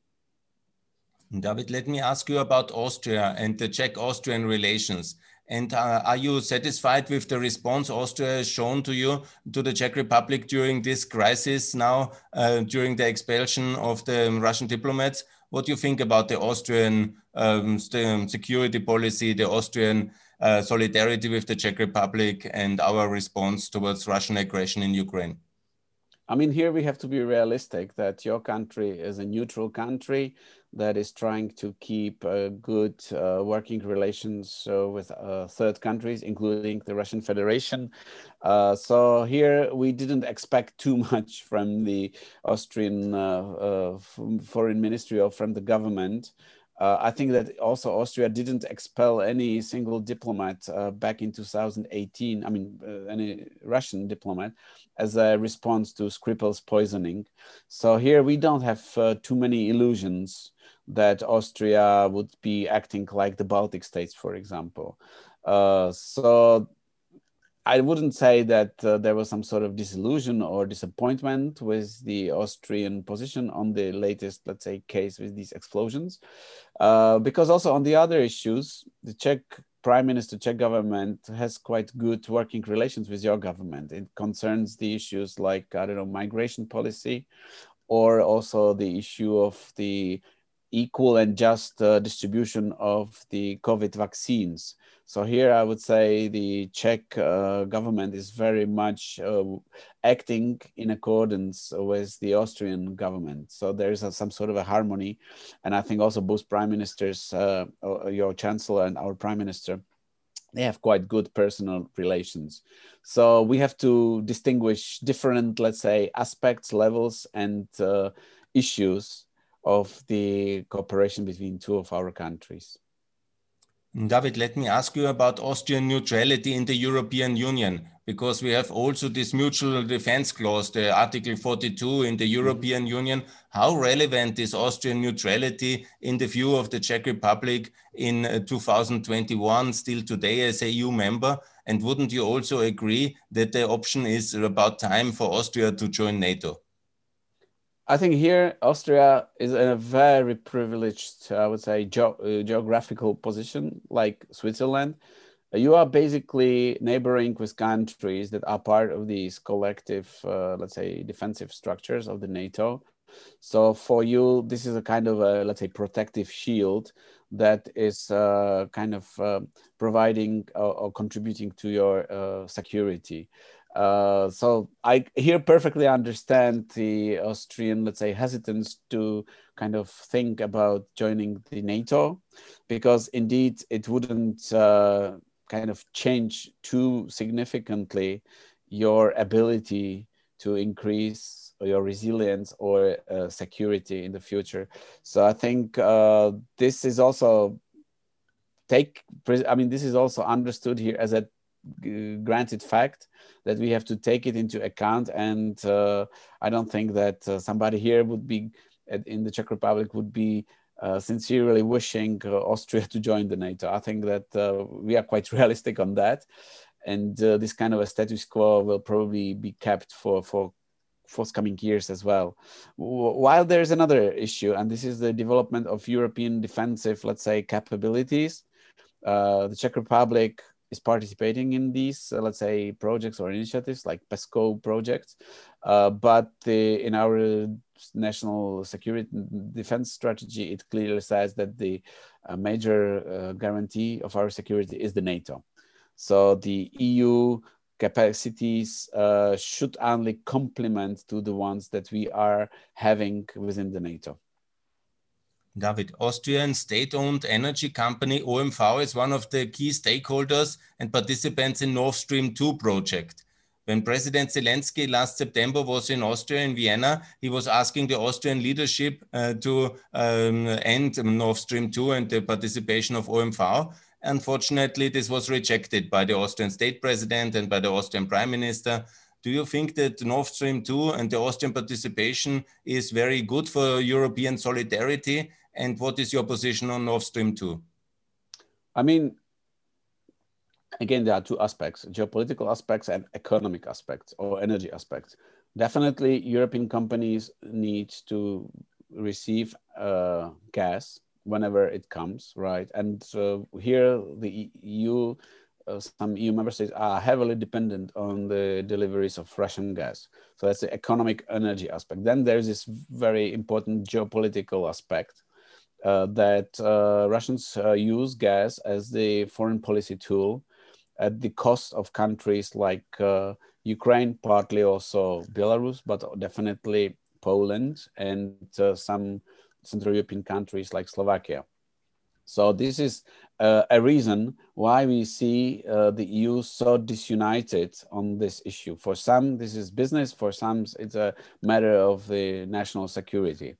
David, let me ask you about Austria and the Czech Austrian relations. And uh, are you satisfied with the response Austria has shown to you, to the Czech Republic during this crisis now, uh, during the expulsion of the Russian diplomats? What do you think about the Austrian um, security policy, the Austrian uh, solidarity with the Czech Republic, and our response towards Russian aggression in Ukraine? I mean, here we have to be realistic that your country is a neutral country that is trying to keep uh, good uh, working relations uh, with uh, third countries, including the Russian Federation. Uh, so here we didn't expect too much from the Austrian uh, foreign ministry or from the government. I think that also Austria didn't expel any single diplomat back in 2018. I mean, any Russian diplomat as a response to Skripal's poisoning. So here we don't have uh, too many illusions that Austria would be acting like the Baltic states, for example. Uh, so I wouldn't say that uh, there was some sort of disillusion or disappointment with the Austrian position on the latest, let's say, case with these explosions. Uh, because also on the other issues, the Czech prime minister, Czech government has quite good working relations with your government. It concerns the issues like, I don't know, migration policy, or also the issue of the equal and just uh, distribution of the COVID vaccines. So here I would say the Czech uh, government is very much uh, acting in accordance with the Austrian government. So there is a, some sort of a harmony. And I think also both prime ministers, uh, your chancellor and our prime minister, they have quite good personal relations. So we have to distinguish different, let's say, aspects, levels, and uh, issues of the cooperation between two of our countries. David, let me ask you about Austrian neutrality in the European Union, because we have also this mutual defense clause, the Article 42 in the European. Union. How relevant is Austrian neutrality in the view of the Czech Republic in uh, 2021, still today as a EU member? And wouldn't you also agree that the option is about time for Austria to join NATO? I think here Austria is in a very privileged, I would say, ge uh, geographical position, like Switzerland. Uh, you are basically neighboring with countries that are part of these collective, uh, let's say, defensive structures of the NATO. So for you, this is a kind of a, let's say, protective shield that is uh, kind of uh, providing or, or, contributing to your uh, security. Uh, so I here perfectly understand the Austrian, let's say, hesitance to kind of think about joining the NATO, because indeed it wouldn't uh, kind of change too significantly your ability to increase your resilience or uh, security in the future. So I think uh, this is also take. I mean, this is also understood here as a granted fact that we have to take it into account. And uh, I don't think that uh, somebody here would be in the Czech Republic would be uh, sincerely wishing uh, Austria to join the NATO. I think that uh, we are quite realistic on that. And uh, this kind of a status quo will probably be kept for, for forthcoming years as well. While there's another issue, and this is the development of European defensive, let's say, capabilities. the Czech Republic is participating in these, uh, let's say, projects or initiatives like PESCO projects. Uh, but the, in our national security defense strategy, it clearly says that the uh, major uh, guarantee of our security is the NATO. So the EU capacities uh, should only complement to the ones that we are having within the NATO. David, Austrian state-owned energy company OMV is one of the key stakeholders and participants in Nord Stream 2 project. When President Zelensky last September was in Austria, in Vienna, he was asking the Austrian leadership uh, to um, end Nord Stream 2 and the participation of OMV. Unfortunately, this was rejected by the Austrian state president and by the Austrian prime minister. Do you think that Nord Stream 2 and the Austrian participation is very good for European solidarity? And what is your position on Nord Stream 2? I mean, again, there are two aspects geopolitical aspects and economic aspects or energy aspects. Definitely, European companies need to receive uh, gas whenever it comes, right? And here, the EU, uh, some EU member states are heavily dependent on the deliveries of Russian gas. So that's the economic energy aspect. Then there's this very important geopolitical aspect that uh, Russians uh, use gas as the foreign policy tool at the cost of countries like uh, Ukraine, partly also Belarus, but definitely Poland and uh, some Central European countries like Slovakia. So this is uh, a reason why we see uh, the EU so disunited on this issue. For some, this is business. For some, it's a matter of the national security.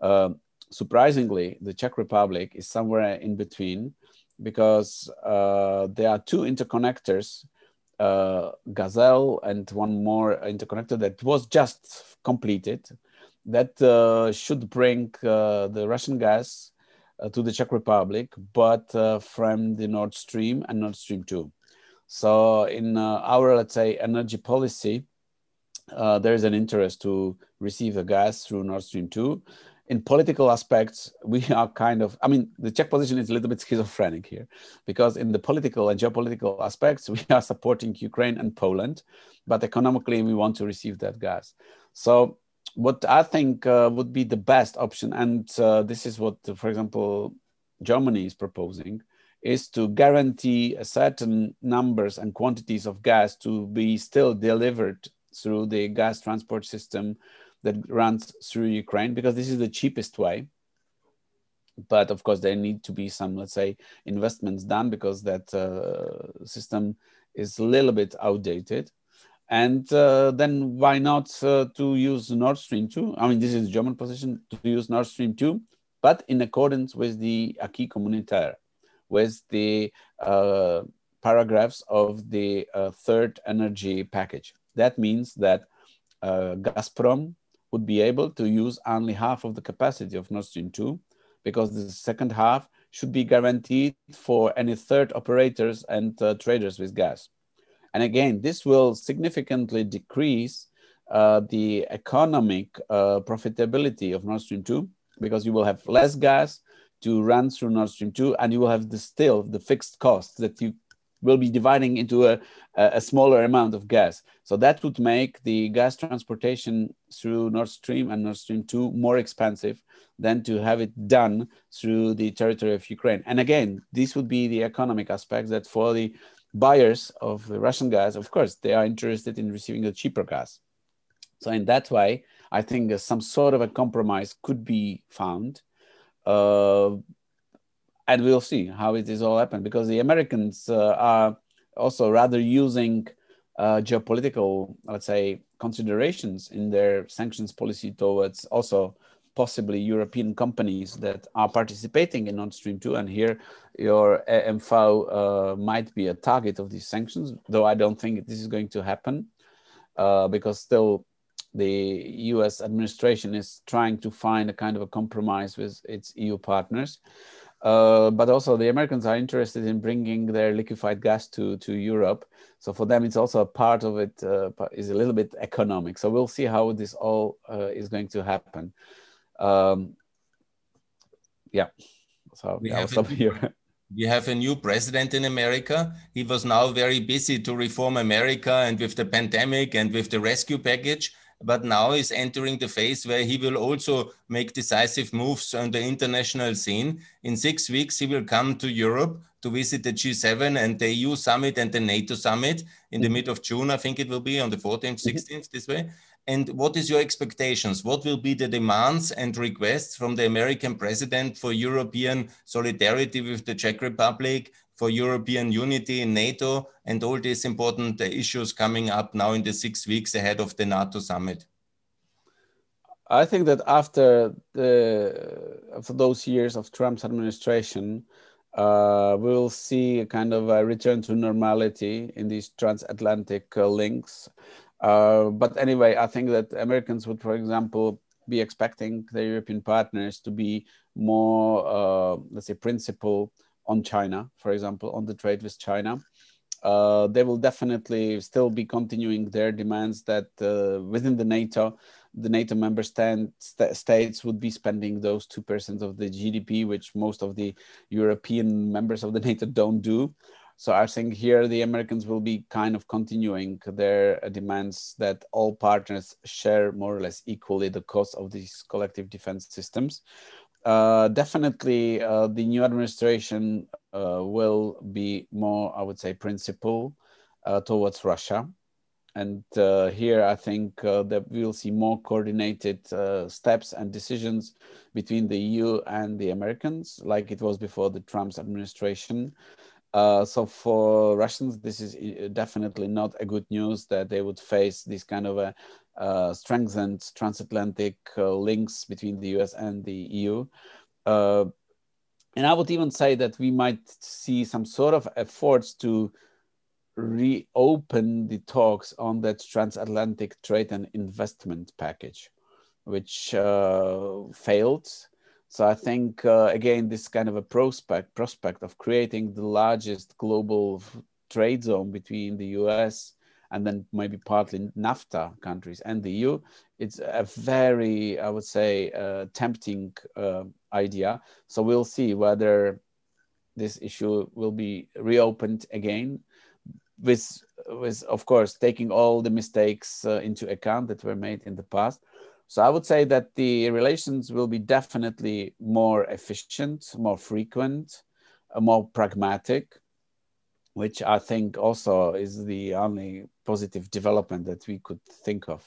Uh, surprisingly, the Czech Republic is somewhere in between because uh, there are two interconnectors, uh, Gazelle and one more interconnector that was just completed that uh, should bring uh, the Russian gas uh, to the Czech Republic, but uh, from the Nord Stream and Nord Stream 2. So in our, let's say, energy policy, there is an interest to receive the gas through Nord Stream 2 in political aspects, we are kind of, I mean, the Czech position is a little bit schizophrenic here because in the political and geopolitical aspects, we are supporting Ukraine and Poland, but economically, we want to receive that gas. So, what I think uh, would be the best option, and uh, this is what, for example, Germany is proposing, is to guarantee a certain numbers and quantities of gas to be still delivered through the gas transport system that runs through Ukraine because this is the cheapest way. But of course, there need to be some, let's say, investments done because that uh, system is a little bit outdated. And uh, then why not uh, to use Nord Stream 2? I mean, this is German position to use Nord Stream 2, but in accordance with the acquis communautaire, with the uh, paragraphs of the uh, third energy package. That means that uh, Gazprom would be able to use only half of the capacity of Nord Stream 2 because the second half should be guaranteed for any third operators and uh, traders with gas. And again, this will significantly decrease uh, the economic uh, profitability of Nord Stream 2 because you will have less gas to run through Nord Stream 2 and you will have the still the fixed costs that you will be dividing into a, a smaller amount of gas. So that would make the gas transportation through Nord Stream and Nord Stream 2 more expensive than to have it done through the territory of Ukraine. And again, this would be the economic aspect that for the buyers of the Russian gas, of course, they are interested in receiving a cheaper gas. So in that way, I think some sort of a compromise could be found. Uh, and we'll see how it is all happen because the Americans uh, are also rather using uh, geopolitical, let's say, considerations in their sanctions policy towards also possibly European companies that are participating in Nord Stream 2. And here your OMV uh, might be a target of these sanctions, though I don't think this is going to happen uh, because still the US administration is trying to find a kind of a compromise with its EU partners. Uh, but also the Americans are interested in bringing their liquefied gas to, to Europe. So for them, it's also a part of it uh, is a little bit economic. So we'll see how this all uh, is going to happen. Um, yeah, so we I'll have stop here. We have a new president in America. He was now very busy to reform America and with the pandemic and with the rescue package but now is entering the phase where he will also make decisive moves on the international scene. In six weeks, he will come to Europe to visit the G7 and the EU summit and the NATO summit in the mm-hmm. mid of June. I think it will be on the 14th, 16th, mm-hmm. this way. And what is your expectations? What will be the demands and requests from the American president for European solidarity with the Czech Republic, for European unity in NATO and all these important uh, issues coming up now in the six weeks ahead of the NATO summit? I think that after the after those years of Trump's administration, uh, we'll see a kind of a return to normality in these transatlantic uh, links. Uh, but anyway, I think that Americans would, for example, be expecting their European partners to be more, uh, let's say, principled on China, for example, on the trade with China. Uh, they will definitely still be continuing their demands that uh, within the NATO, the NATO member stand, st states would be spending those 2% of the GDP, which most of the European members of the NATO don't do. So I think here the Americans will be kind of continuing their demands that all partners share more or less equally the cost of these collective defense systems. Uh, definitely, uh, the new administration uh, will be more, I would say, principle uh, towards Russia. And uh, here I think uh, that we'll see more coordinated steps and decisions between the EU and the Americans, like it was before the Trump's administration. So for Russians, this is definitely not a good news that they would face this kind of a uh, strengthened transatlantic uh, links between the US and the EU. Uh, and I would even say that we might see some sort of efforts to reopen the talks on that transatlantic trade and investment package, which failed so I think uh, again, this kind of a prospect prospect of creating the largest global trade zone between the U.S. and then maybe partly NAFTA countries and the EU, it's a very, I would say, uh, tempting uh, idea. So we'll see whether this issue will be reopened again with with of course taking all the mistakes uh, into account that were made in the past so I would say that the relations will be definitely more efficient, more frequent, uh, more pragmatic, which I think also is the only positive development that we could think of.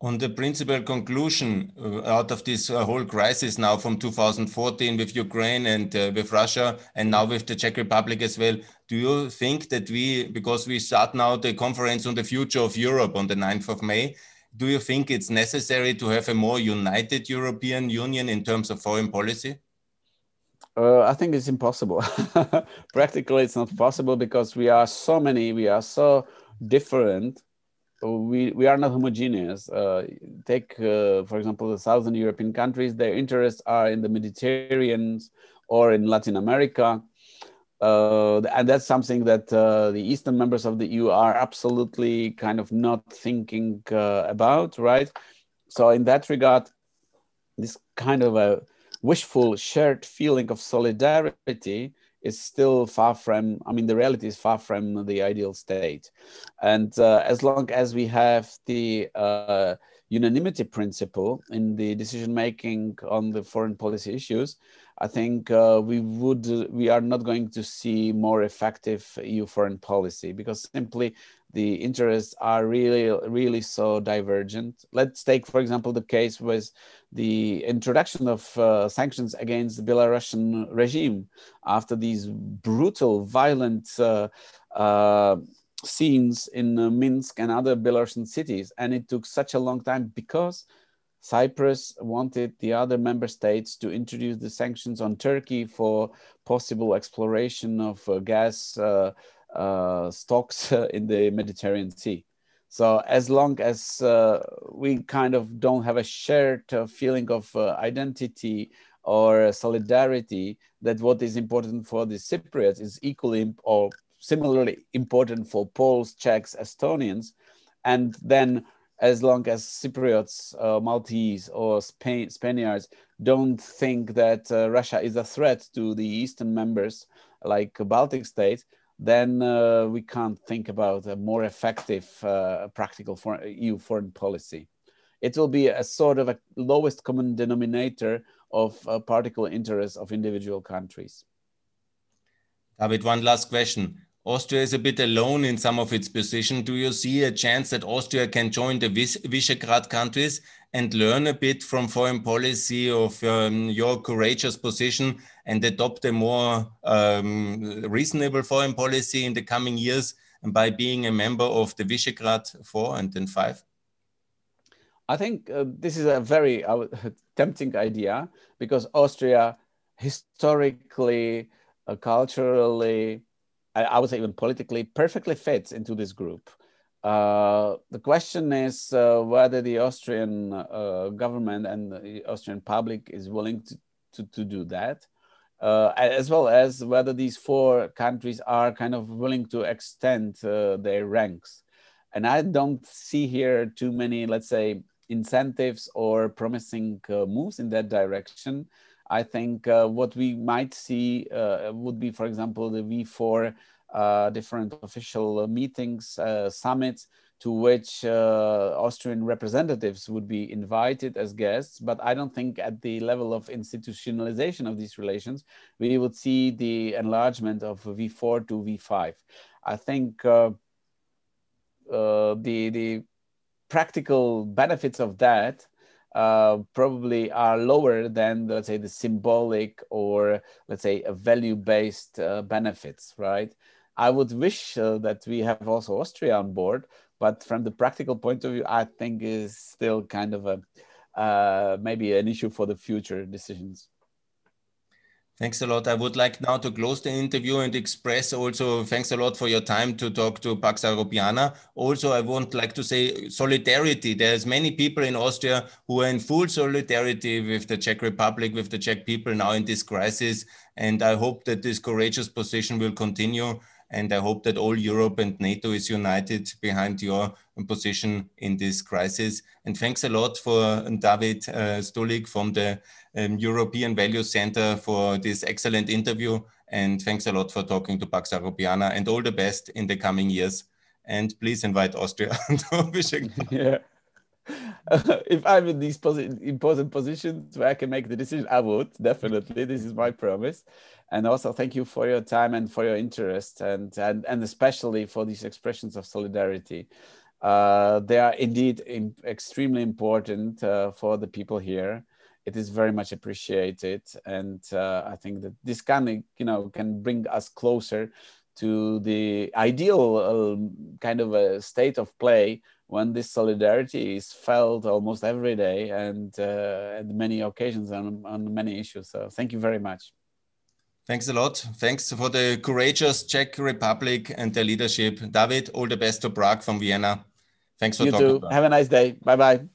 On the principal conclusion uh, out of this uh, whole crisis now from 2014 with Ukraine and uh, with Russia and now with the Czech Republic as well, do you think that we, because we start now the conference on the future of Europe on the 9th of May, do you think it's necessary to have a more united European Union in terms of foreign policy? Uh, I think it's impossible. Practically, it's not possible because we are so many, we are so different. We, we are not homogeneous. Uh, take, uh, for example, the southern European countries, their interests are in the Mediterranean or in Latin America uh, and that's something that uh, the eastern members of the EU are absolutely kind of not thinking uh, about, right? So in that regard, this kind of a wishful shared feeling of solidarity is still far from i mean the reality is far from the ideal state. And uh, as long as we have the uh, unanimity principle in the decision making on the foreign policy issues I think uh, we would we are not going to see more effective EU foreign policy because simply the interests are really really so divergent. Let's take for example the case with the introduction of uh, sanctions against the Belarusian regime after these brutal, violent. Uh, uh scenes in uh, Minsk and other Belarusian cities, and it took such a long time because Cyprus wanted the other member states to introduce the sanctions on Turkey for possible exploration of uh, gas uh, stocks in the Mediterranean Sea. So as long as uh, we kind of don't have a shared uh, feeling of uh, identity or solidarity, that what is important for the Cypriots is equally or similarly important for Poles, Czechs, Estonians, and then as long as Cypriots, uh, Maltese, or Spain, Spaniards don't think that uh, Russia is a threat to the Eastern members like Baltic states, then uh, we can't think about a more effective uh, practical for EU foreign policy. It will be a sort of a lowest common denominator of uh, particular interests of individual countries. David, one last question. Austria is a bit alone in some of its position. Do you see a chance that Austria can join the Visegrad countries and learn a bit from foreign policy of um, your courageous position and adopt a more um, reasonable foreign policy in the coming years by being a member of the Visegrad 4 and then 5? I think uh, this is a very uh, tempting idea because Austria historically, uh, culturally, I, I, would say even politically, perfectly fits into this group. Uh, the question is uh, whether the Austrian uh, government and the Austrian public is willing to, to, to do that. Uh, as well as whether these four countries are kind of willing to extend uh, their ranks. And I don't see here too many, let's say, incentives or promising uh, moves in that direction. I think uh, what we might see uh, would be, for example, the V4 uh, different official meetings, summits, to which uh, Austrian representatives would be invited as guests. But I don't think at the level of institutionalization of these relations, we would see the enlargement of V4 to V5. I think uh, uh, the, the practical benefits of that uh, probably are lower than let's say the symbolic or let's say a value-based uh, benefits right? I would wish uh, that we have also austria on board but from the practical point of view i think is still kind of a uh, maybe an issue for the future decisions Thanks a lot. I would like now to close the interview and express also thanks a lot for your time to talk to Pax Europiana. Also, I would like to say solidarity. There's many people in Austria who are in full solidarity with the Czech Republic, with the Czech people now in this crisis. And I hope that this courageous position will continue. And I hope that all Europe and NATO is united behind your position in this crisis. And thanks a lot for David uh, Stulik from the um, European Value Center for this excellent interview. And thanks a lot for talking to Pax Europiana and all the best in the coming years. And please invite Austria to Yeah. Uh, if I'm in these posi- important positions where I can make the decision, I would definitely. this is my promise. And also, thank you for your time and for your interest, and and, and especially for these expressions of solidarity. Uh, they are indeed in, extremely important uh, for the people here it is very much appreciated and uh, i think that this kind you know can bring us closer to the ideal uh, kind of a state of play when this solidarity is felt almost every day and uh, at many occasions on, on many issues so thank you very much Thanks a lot. Thanks for the courageous Czech Republic and their leadership. David, all the best to Prague from Vienna. Thanks for you talking. You too. Have a nice day. Bye bye.